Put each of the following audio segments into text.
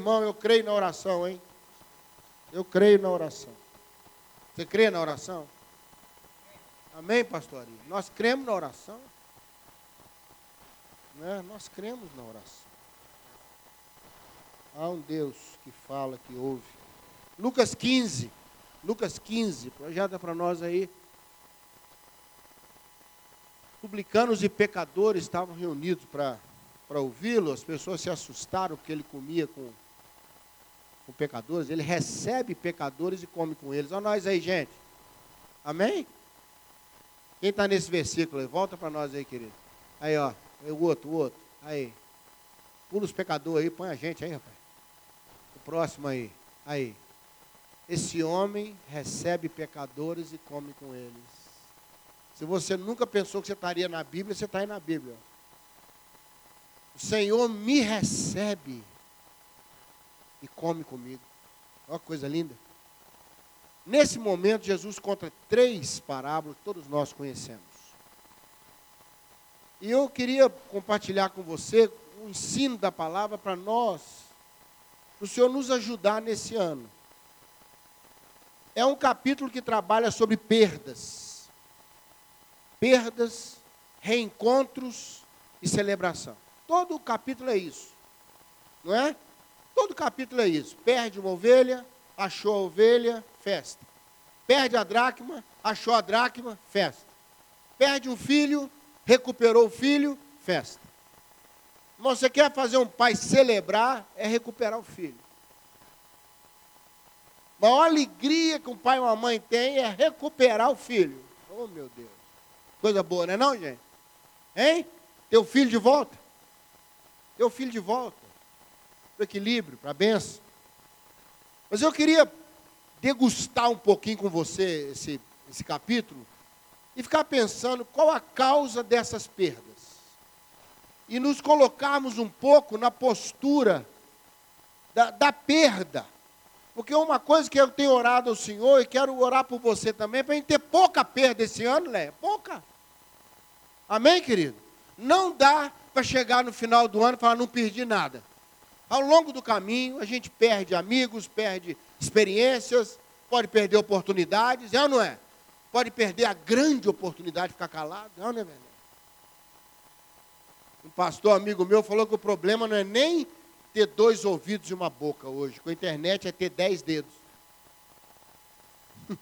irmão, eu creio na oração, hein? Eu creio na oração. Você crê na oração? Amém, pastorinho? Nós cremos na oração. Né? Nós cremos na oração. Há um Deus que fala, que ouve. Lucas 15. Lucas 15, projeta para nós aí. Publicanos e pecadores estavam reunidos para ouvi-lo. As pessoas se assustaram porque ele comia com, com pecadores. Ele recebe pecadores e come com eles. Olha nós aí, gente. Amém? Quem está nesse versículo aí? Volta para nós aí, querido. Aí, ó. O outro, o outro. Aí. Pula os pecadores aí, põe a gente aí, rapaz. O próximo aí. Aí. Esse homem recebe pecadores e come com eles. Se você nunca pensou que você estaria na Bíblia, você está aí na Bíblia. O Senhor me recebe e come comigo. Olha que coisa linda. Nesse momento, Jesus conta três parábolas que todos nós conhecemos. E eu queria compartilhar com você o ensino da palavra para nós, para o Senhor nos ajudar nesse ano. É um capítulo que trabalha sobre perdas perdas, reencontros e celebração. Todo o capítulo é isso. Não é? Todo capítulo é isso. Perde uma ovelha, achou a ovelha, festa. Perde a dracma, achou a dracma, festa. Perde um filho, recuperou o filho, festa. Você quer fazer um pai celebrar, é recuperar o filho. A maior alegria que um pai e uma mãe têm é recuperar o filho. Oh, meu Deus. Coisa boa, não é não, gente? Hein? Teu filho de volta. Teu filho de volta. Para o equilíbrio, para a benção. Mas eu queria degustar um pouquinho com você esse, esse capítulo e ficar pensando qual a causa dessas perdas. E nos colocarmos um pouco na postura da, da perda. Porque uma coisa que eu tenho orado ao Senhor e quero orar por você também, para a gente ter pouca perda esse ano, Léa, pouca. Amém, querido? Não dá para chegar no final do ano e falar, não perdi nada. Ao longo do caminho, a gente perde amigos, perde experiências, pode perder oportunidades, é ou não é? Pode perder a grande oportunidade de ficar calado, é ou não é verdade? Um pastor amigo meu falou que o problema não é nem ter dois ouvidos e uma boca hoje. Com a internet é ter dez dedos. o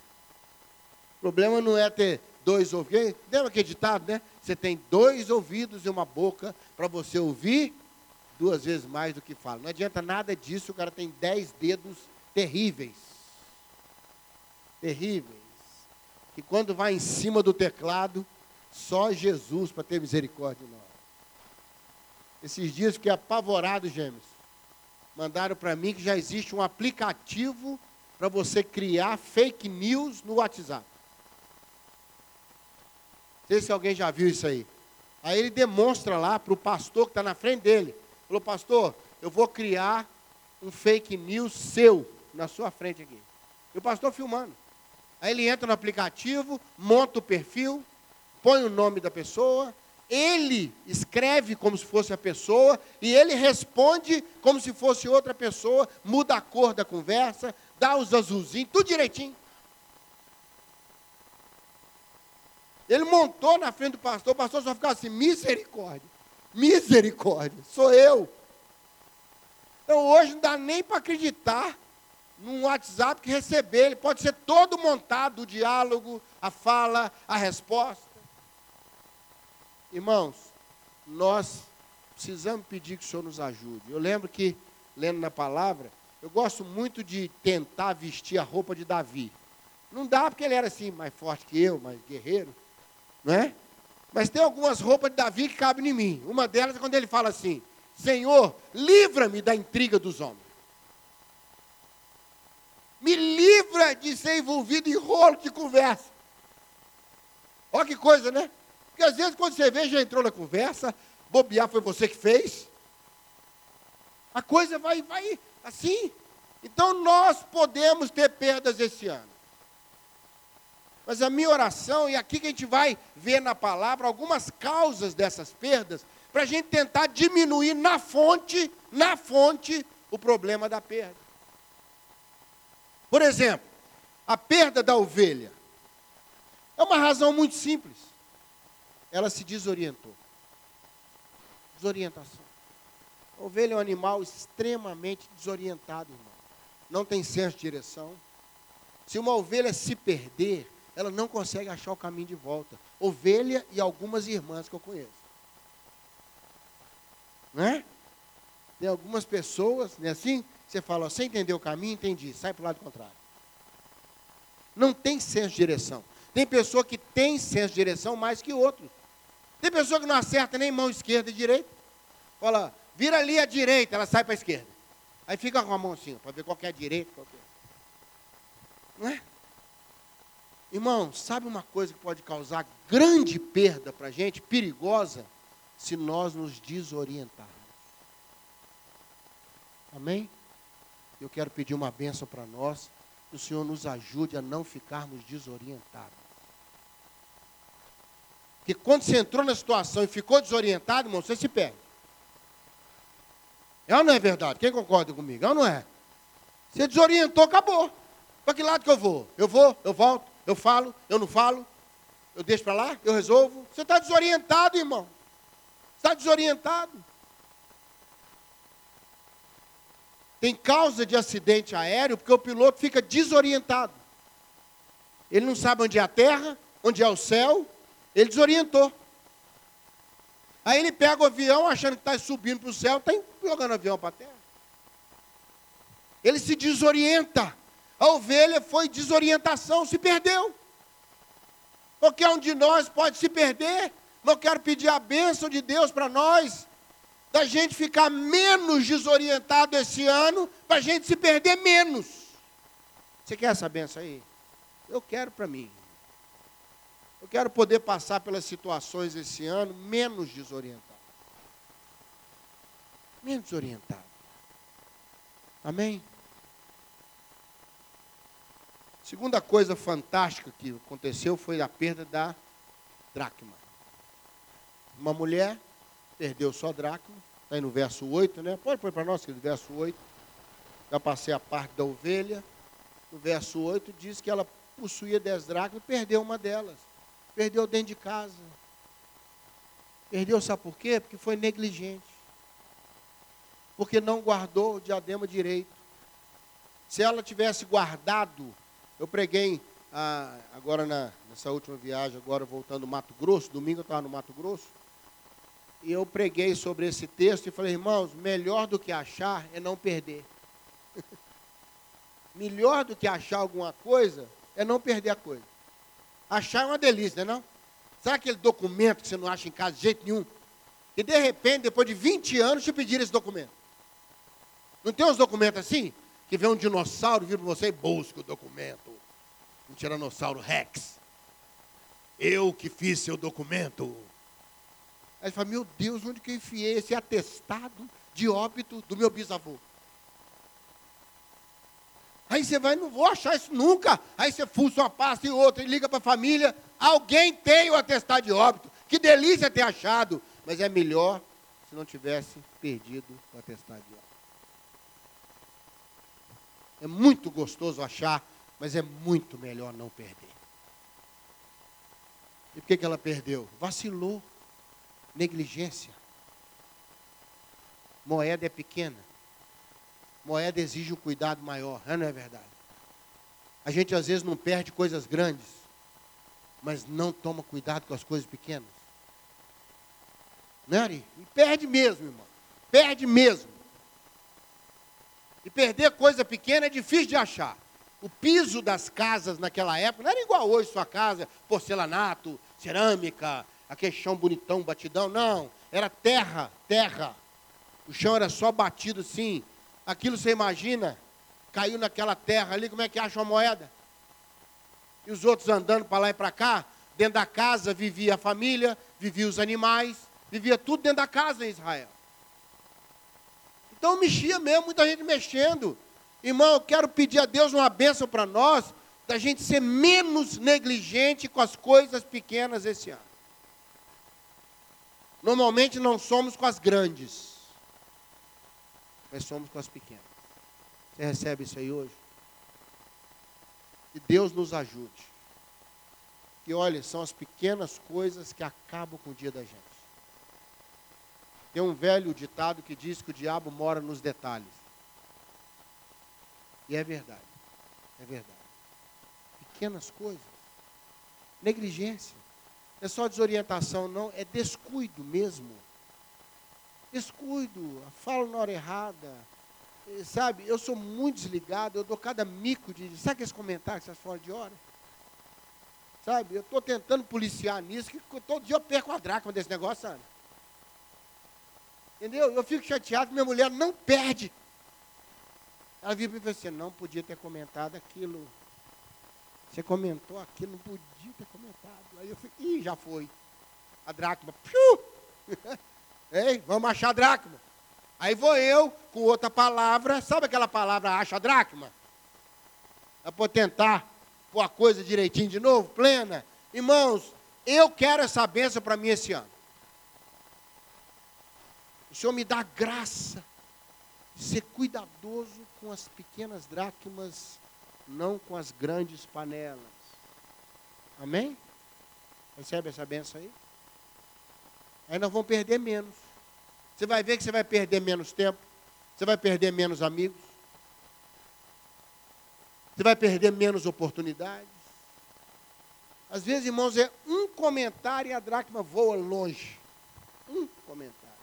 problema não é ter dois ouvidos. Lembra que é ditado, né? Você tem dois ouvidos e uma boca para você ouvir duas vezes mais do que fala. Não adianta nada disso, o cara tem dez dedos terríveis. Terríveis. Que quando vai em cima do teclado, só Jesus para ter misericórdia de nós. Esses dias fiquei apavorado, gêmeos. Mandaram para mim que já existe um aplicativo para você criar fake news no WhatsApp sei se alguém já viu isso aí. Aí ele demonstra lá para o pastor que está na frente dele. Falou, pastor, eu vou criar um fake news seu na sua frente aqui. E o pastor filmando. Aí ele entra no aplicativo, monta o perfil, põe o nome da pessoa, ele escreve como se fosse a pessoa e ele responde como se fosse outra pessoa, muda a cor da conversa, dá os azulzinhos, tudo direitinho. Ele montou na frente do pastor, o pastor só ficava assim: misericórdia, misericórdia, sou eu. Então hoje não dá nem para acreditar num WhatsApp que receber, ele pode ser todo montado, o diálogo, a fala, a resposta. Irmãos, nós precisamos pedir que o Senhor nos ajude. Eu lembro que, lendo na palavra, eu gosto muito de tentar vestir a roupa de Davi. Não dá porque ele era assim, mais forte que eu, mais guerreiro não é? Mas tem algumas roupas de Davi que cabem em mim. Uma delas é quando ele fala assim: Senhor, livra-me da intriga dos homens. Me livra de ser envolvido em rolo de conversa. Olha que coisa, né? Porque às vezes quando você vê, já entrou na conversa, bobear foi você que fez. A coisa vai, vai assim. Então nós podemos ter perdas esse ano. Mas a minha oração, e aqui que a gente vai ver na palavra algumas causas dessas perdas, para a gente tentar diminuir na fonte, na fonte, o problema da perda. Por exemplo, a perda da ovelha é uma razão muito simples. Ela se desorientou. Desorientação. A ovelha é um animal extremamente desorientado, irmão. Não tem senso de direção. Se uma ovelha se perder, ela não consegue achar o caminho de volta. Ovelha e algumas irmãs que eu conheço. Não é? Tem algumas pessoas, não é assim? Você fala, você entendeu o caminho? Entendi. Sai para o lado contrário. Não tem senso de direção. Tem pessoa que tem senso de direção mais que outros. Tem pessoa que não acerta nem mão esquerda e direita. Fala, vira ali à direita, ela sai para a esquerda. Aí fica com a mão assim, para ver qual é a direita, qual é. Não é? Irmão, sabe uma coisa que pode causar grande perda para a gente, perigosa, se nós nos desorientarmos. Amém? Eu quero pedir uma bênção para nós, que o Senhor nos ajude a não ficarmos desorientados. Porque quando você entrou na situação e ficou desorientado, irmão, você se perde. É ou não é verdade? Quem concorda comigo? É ou não é? Você desorientou, acabou. Para que lado que eu vou? Eu vou, eu volto, eu falo, eu não falo, eu deixo para lá, eu resolvo. Você está desorientado, irmão. Está desorientado. Tem causa de acidente aéreo porque o piloto fica desorientado. Ele não sabe onde é a terra, onde é o céu, ele desorientou. Aí ele pega o avião achando que está subindo para o céu, está jogando o avião para a terra. Ele se desorienta. A ovelha foi desorientação, se perdeu. Qualquer um de nós pode se perder. Não quero pedir a bênção de Deus para nós, da gente ficar menos desorientado esse ano, para a gente se perder menos. Você quer essa bênção aí? Eu quero para mim. Eu quero poder passar pelas situações esse ano menos desorientado. Menos desorientado. Amém? Segunda coisa fantástica que aconteceu foi a perda da dracma. Uma mulher perdeu sua dracma, está aí no verso 8, né? Pode pôr para nós, aquele verso 8. Já passei a parte da ovelha. No verso 8 diz que ela possuía dez dracmas e perdeu uma delas. Perdeu dentro de casa. Perdeu, sabe por quê? Porque foi negligente. Porque não guardou o diadema direito. Se ela tivesse guardado eu preguei ah, agora na, nessa última viagem, agora voltando do Mato Grosso, domingo eu estava no Mato Grosso, e eu preguei sobre esse texto e falei, irmãos, melhor do que achar é não perder. melhor do que achar alguma coisa é não perder a coisa. Achar é uma delícia, não é? Sabe aquele documento que você não acha em casa de jeito nenhum? E de repente, depois de 20 anos, te pediram esse documento. Não tem uns documentos assim? Que vê um dinossauro vir para você e busca o documento. Um tiranossauro Rex. Eu que fiz seu documento. Aí ele fala, meu Deus, onde que eu enfiei esse atestado de óbito do meu bisavô? Aí você vai, não vou achar isso nunca. Aí você fuça uma pasta e outra e liga para a família. Alguém tem o atestado de óbito. Que delícia ter achado. Mas é melhor se não tivesse perdido o atestado de óbito. É muito gostoso achar, mas é muito melhor não perder. E por que, que ela perdeu? Vacilou. Negligência. Moeda é pequena. Moeda exige um cuidado maior, não é verdade? A gente às vezes não perde coisas grandes, mas não toma cuidado com as coisas pequenas. Não é, Ari? E perde mesmo, irmão. Perde mesmo. E perder coisa pequena é difícil de achar. O piso das casas naquela época não era igual hoje, sua casa, porcelanato, cerâmica, aquele chão bonitão, batidão. Não, era terra, terra. O chão era só batido assim. Aquilo você imagina, caiu naquela terra ali, como é que acha uma moeda? E os outros andando para lá e para cá, dentro da casa vivia a família, vivia os animais, vivia tudo dentro da casa em Israel. Então mexia mesmo, muita gente mexendo. Irmão, eu quero pedir a Deus uma bênção para nós, da gente ser menos negligente com as coisas pequenas esse ano. Normalmente não somos com as grandes. mas somos com as pequenas. Você recebe isso aí hoje? Que Deus nos ajude. Que olha, são as pequenas coisas que acabam com o dia da gente. Tem um velho ditado que diz que o diabo mora nos detalhes. E é verdade. É verdade. Pequenas coisas. Negligência. É só desorientação, não. É descuido mesmo. Descuido. Falo na hora errada. Sabe, eu sou muito desligado. Eu dou cada mico de. Sabe aqueles comentários que você fora de hora? Sabe, eu estou tentando policiar nisso, que todo dia eu perco a dracma desse negócio, sabe? Entendeu? Eu fico chateado minha mulher não perde. Ela viu para mim assim, não podia ter comentado aquilo. Você comentou aquilo, não podia ter comentado. Aí eu falei, ih, já foi. A dracma. Piu! Ei, vamos achar a dracma. Aí vou eu com outra palavra, sabe aquela palavra acha a dracma? É para tentar pôr a coisa direitinho de novo, plena. Irmãos, eu quero essa benção para mim esse ano. O Senhor me dá graça de ser cuidadoso com as pequenas dracmas, não com as grandes panelas. Amém? Recebe essa benção aí? Aí nós vamos perder menos. Você vai ver que você vai perder menos tempo, você vai perder menos amigos, você vai perder menos oportunidades. Às vezes, irmãos, é um comentário e a dracma voa longe. Um comentário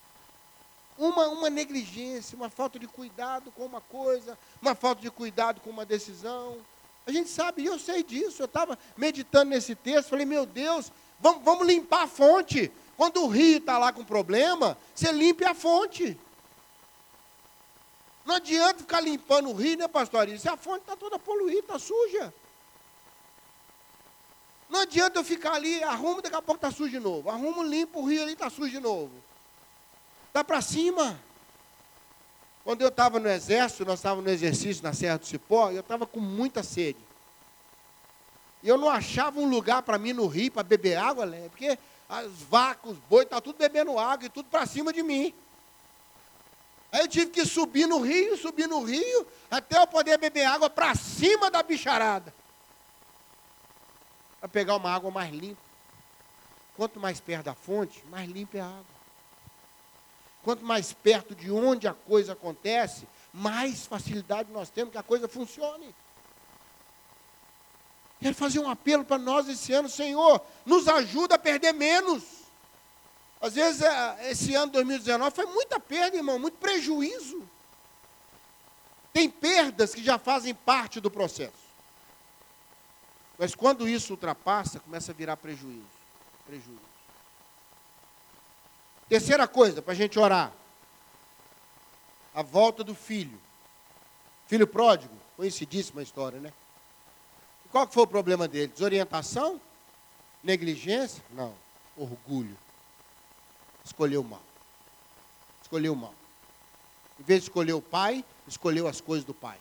uma, uma negligência, uma falta de cuidado com uma coisa, uma falta de cuidado com uma decisão. A gente sabe, e eu sei disso. Eu estava meditando nesse texto, falei, meu Deus, vamos, vamos limpar a fonte. Quando o rio está lá com problema, você limpe a fonte. Não adianta ficar limpando o rio, né, pastor? Se a fonte está toda poluída, está suja. Não adianta eu ficar ali, arrumo, daqui a pouco está sujo de novo. Arrumo, limpo o rio ali, está sujo de novo. Dá para cima. Quando eu estava no exército, nós estávamos no exercício na Serra do Cipó, eu estava com muita sede. E eu não achava um lugar para mim no rio para beber água, né? porque as vacas, os bois, estavam tudo bebendo água e tudo para cima de mim. Aí eu tive que subir no rio, subir no rio, até eu poder beber água para cima da bicharada. Para pegar uma água mais limpa. Quanto mais perto da fonte, mais limpa é a água. Quanto mais perto de onde a coisa acontece, mais facilidade nós temos que a coisa funcione. Quero fazer um apelo para nós esse ano, Senhor, nos ajuda a perder menos. Às vezes, é, esse ano 2019 foi muita perda, irmão, muito prejuízo. Tem perdas que já fazem parte do processo. Mas quando isso ultrapassa, começa a virar prejuízo. Prejuízo. Terceira coisa, para a gente orar. A volta do filho. Filho pródigo, conhecidíssima história, né? E qual foi o problema dele? Desorientação? Negligência? Não. Orgulho. Escolheu mal. Escolheu mal. Em vez de escolher o pai, escolheu as coisas do pai.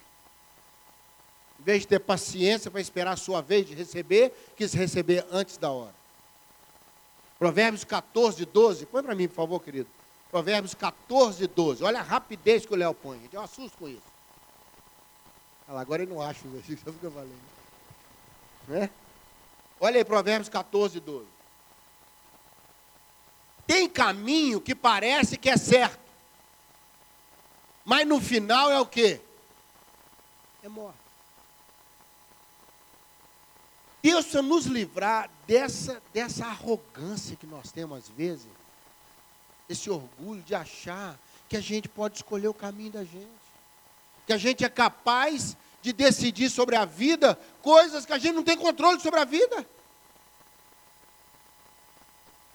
Em vez de ter paciência para esperar a sua vez de receber, quis receber antes da hora. Provérbios 14, 12. Põe para mim, por favor, querido. Provérbios 14, 12. Olha a rapidez que o Léo põe. Eu assusto com isso. Agora ele não acha o versículo eu falei. Né? Olha aí, Provérbios 14, 12. Tem caminho que parece que é certo. Mas no final é o quê? É morte. Deus precisa nos livrar dessa, dessa arrogância que nós temos às vezes, esse orgulho de achar que a gente pode escolher o caminho da gente, que a gente é capaz de decidir sobre a vida coisas que a gente não tem controle sobre a vida.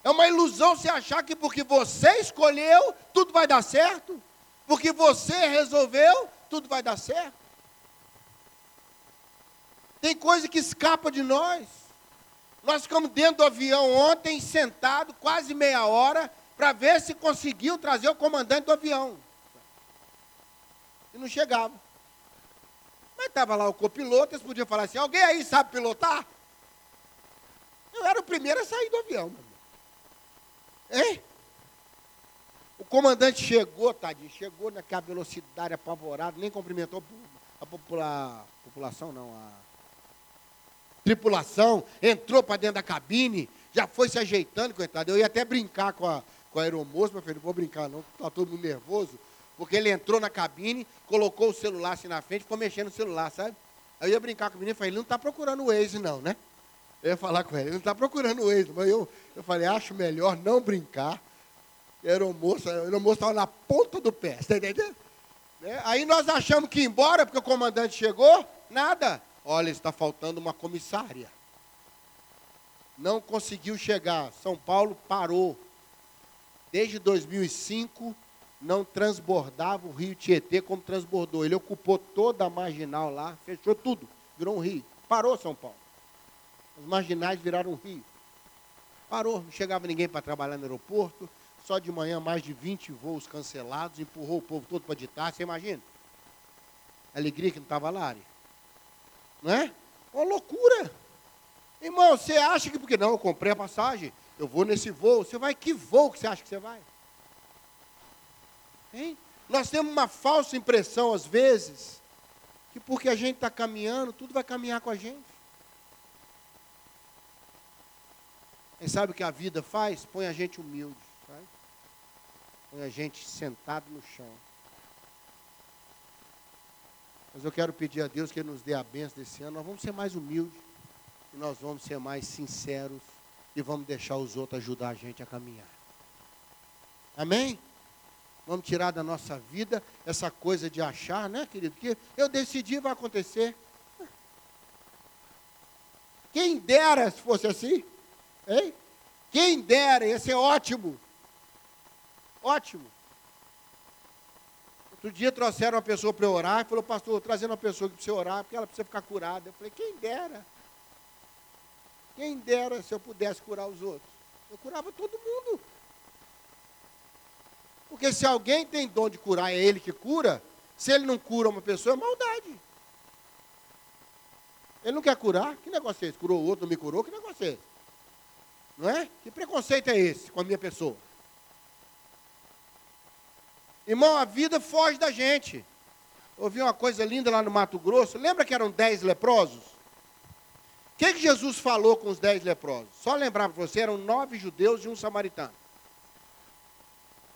É uma ilusão você achar que porque você escolheu, tudo vai dar certo, porque você resolveu, tudo vai dar certo. Tem coisa que escapa de nós. Nós ficamos dentro do avião ontem, sentado quase meia hora, para ver se conseguiu trazer o comandante do avião. E não chegava. Mas estava lá o copiloto, eles podiam falar assim: alguém aí sabe pilotar? Eu era o primeiro a sair do avião. Hein? O comandante chegou, tadinho, chegou naquela velocidade apavorada, nem cumprimentou a popula, população, não, a tripulação, entrou para dentro da cabine, já foi se ajeitando, coitado. Eu ia até brincar com a, com a aeromoça, mas falei, não vou brincar não, está todo mundo nervoso, porque ele entrou na cabine, colocou o celular assim na frente, ficou mexendo no celular, sabe? Aí eu ia brincar com o menino e falei, ele não está procurando o Waze não, né? Eu ia falar com ele, ele não está procurando o Waze, mas eu, eu falei, acho melhor não brincar. A aeromoça, a aeromoça estava na ponta do pé, está entendendo? Né? Aí nós achamos que ia embora, porque o comandante chegou, nada. Olha, está faltando uma comissária. Não conseguiu chegar. São Paulo parou. Desde 2005 não transbordava o rio Tietê como transbordou. Ele ocupou toda a marginal lá, fechou tudo, virou um rio. Parou São Paulo. As marginais viraram um rio. Parou, não chegava ninguém para trabalhar no aeroporto. Só de manhã mais de 20 voos cancelados, empurrou o povo todo para ditar, você imagina? Alegria que não estava lá, Ari. Não é? Uma loucura. Irmão, você acha que porque não, eu comprei a passagem, eu vou nesse voo. Você vai que voo que você acha que você vai? Hein? Nós temos uma falsa impressão, às vezes, que porque a gente está caminhando, tudo vai caminhar com a gente. E sabe o que a vida faz? Põe a gente humilde, sabe? Põe a gente sentado no chão. Mas eu quero pedir a Deus que Ele nos dê a benção desse ano. Nós vamos ser mais humildes. E nós vamos ser mais sinceros. E vamos deixar os outros ajudar a gente a caminhar. Amém? Vamos tirar da nossa vida essa coisa de achar, né, querido? Que eu decidi vai acontecer. Quem dera se fosse assim. Hein? Quem dera, ia ser ótimo. Ótimo. Outro dia trouxeram uma pessoa para orar, e falou, pastor, trazendo uma pessoa para você orar, porque ela precisa ficar curada. Eu falei, quem dera. Quem dera se eu pudesse curar os outros. Eu curava todo mundo. Porque se alguém tem dom de curar, é ele que cura. Se ele não cura uma pessoa, é maldade. Ele não quer curar? Que negócio é esse? Curou o outro, não me curou? Que negócio é esse? Não é? Que preconceito é esse com a minha pessoa? Irmão, a vida foge da gente. Ouvi uma coisa linda lá no Mato Grosso. Lembra que eram dez leprosos? O que, que Jesus falou com os dez leprosos? Só lembrar para você, eram nove judeus e um samaritano.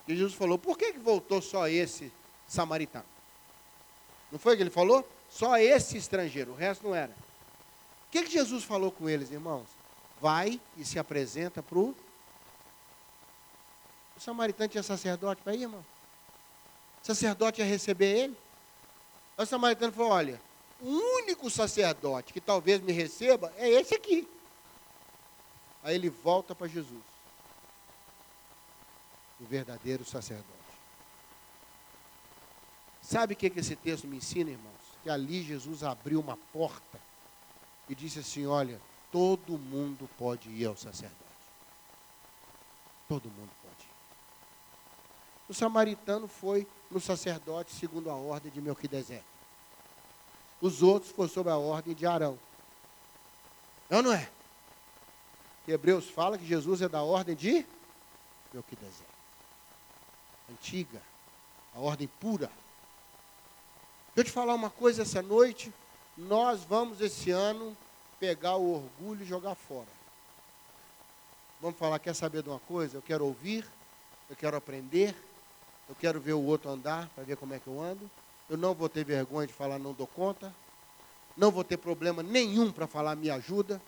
E Jesus falou, por que, que voltou só esse samaritano? Não foi o que ele falou? Só esse estrangeiro, o resto não era. O que, que Jesus falou com eles, irmãos? Vai e se apresenta para o... O samaritano tinha sacerdote para ir, irmão? Sacerdote ia receber ele. O samaritano falou: Olha, o único sacerdote que talvez me receba é esse aqui. Aí ele volta para Jesus, o verdadeiro sacerdote. Sabe o que, que esse texto me ensina, irmãos? Que ali Jesus abriu uma porta e disse assim: Olha, todo mundo pode ir ao sacerdote. Todo mundo pode ir. O samaritano foi no sacerdote segundo a ordem de Melquisedeque. Os outros foram sob a ordem de Arão. Não, não é? Hebreus fala que Jesus é da ordem de Melquisedeque. Antiga, a ordem pura. Deixa eu te falar uma coisa essa noite. Nós vamos esse ano pegar o orgulho e jogar fora. Vamos falar, quer saber de uma coisa? Eu quero ouvir, eu quero aprender, eu quero ver o outro andar para ver como é que eu ando. Eu não vou ter vergonha de falar não dou conta. Não vou ter problema nenhum para falar me ajuda.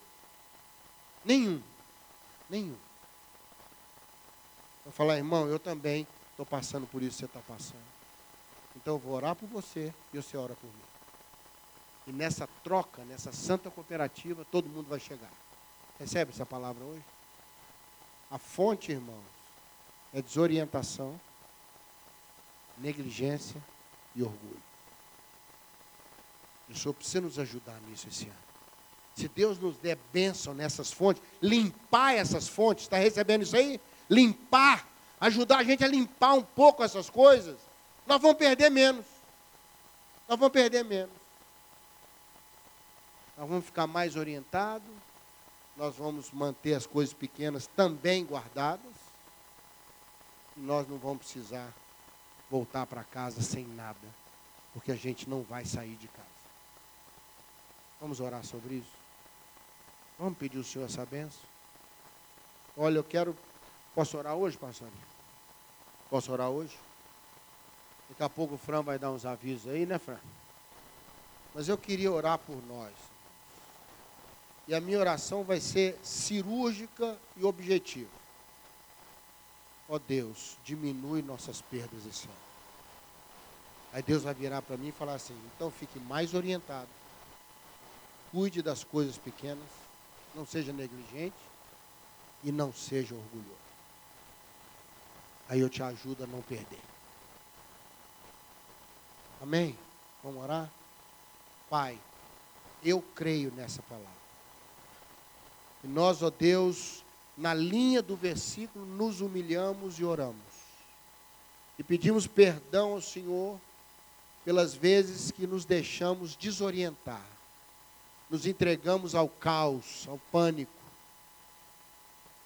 Nenhum. Nenhum. Vou falar, irmão, eu também estou passando por isso que você está passando. Então eu vou orar por você e você ora por mim. E nessa troca, nessa santa cooperativa, todo mundo vai chegar. Recebe essa palavra hoje? A fonte, irmãos, é desorientação negligência e orgulho. o Senhor precisa nos ajudar nisso esse ano. Se Deus nos der bênção nessas fontes, limpar essas fontes, está recebendo isso aí? Limpar, ajudar a gente a limpar um pouco essas coisas, nós vamos perder menos. Nós vamos perder menos. Nós vamos ficar mais orientados, nós vamos manter as coisas pequenas também guardadas. E nós não vamos precisar voltar para casa sem nada, porque a gente não vai sair de casa. Vamos orar sobre isso? Vamos pedir o Senhor essa benção? Olha, eu quero. Posso orar hoje, pastor? Posso orar hoje? Daqui a pouco o Fran vai dar uns avisos aí, né, Fran? Mas eu queria orar por nós. E a minha oração vai ser cirúrgica e objetiva. Ó oh Deus, diminui nossas perdas esse ano. Aí Deus vai virar para mim e falar assim: então fique mais orientado. Cuide das coisas pequenas. Não seja negligente. E não seja orgulhoso. Aí eu te ajudo a não perder. Amém? Vamos orar? Pai, eu creio nessa palavra. E nós, ó Deus, na linha do versículo, nos humilhamos e oramos. E pedimos perdão ao Senhor pelas vezes que nos deixamos desorientar, nos entregamos ao caos, ao pânico,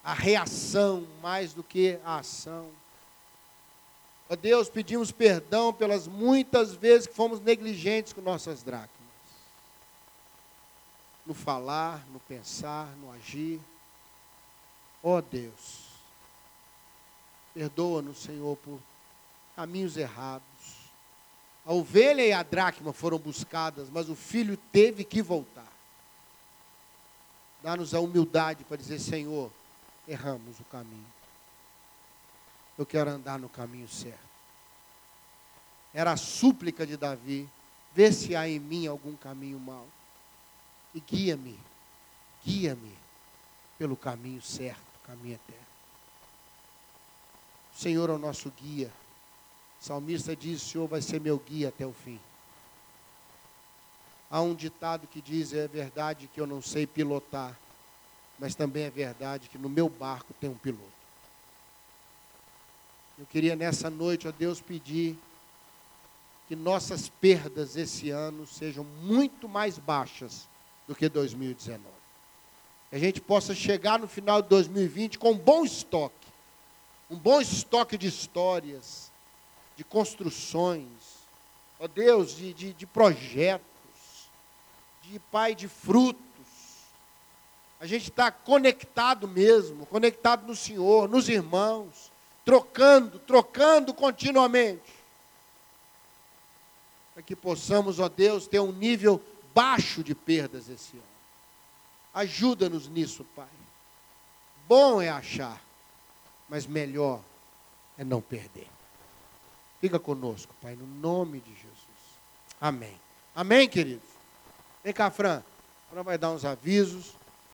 à reação mais do que à ação. Ó Deus, pedimos perdão pelas muitas vezes que fomos negligentes com nossas dracmas. No falar, no pensar, no agir. Ó Deus, perdoa-nos, Senhor, por caminhos errados. A ovelha e a dracma foram buscadas, mas o filho teve que voltar. Dá-nos a humildade para dizer, Senhor, erramos o caminho. Eu quero andar no caminho certo. Era a súplica de Davi: vê se há em mim algum caminho mau. E guia-me, guia-me pelo caminho certo, caminho eterno. O Senhor é o nosso guia. O salmista diz: O Senhor vai ser meu guia até o fim. Há um ditado que diz: é verdade que eu não sei pilotar, mas também é verdade que no meu barco tem um piloto. Eu queria nessa noite, a Deus, pedir que nossas perdas esse ano sejam muito mais baixas do que 2019. Que a gente possa chegar no final de 2020 com um bom estoque, um bom estoque de histórias, de construções, ó Deus, de, de, de projetos, de pai de frutos a gente está conectado mesmo, conectado no Senhor, nos irmãos, trocando, trocando continuamente. Para que possamos, ó Deus, ter um nível baixo de perdas esse ano. Ajuda-nos nisso, Pai. Bom é achar, mas melhor é não perder. Fica conosco, Pai, no nome de Jesus. Amém. Amém, queridos? Vem cá, Fran. Fran vai dar uns avisos.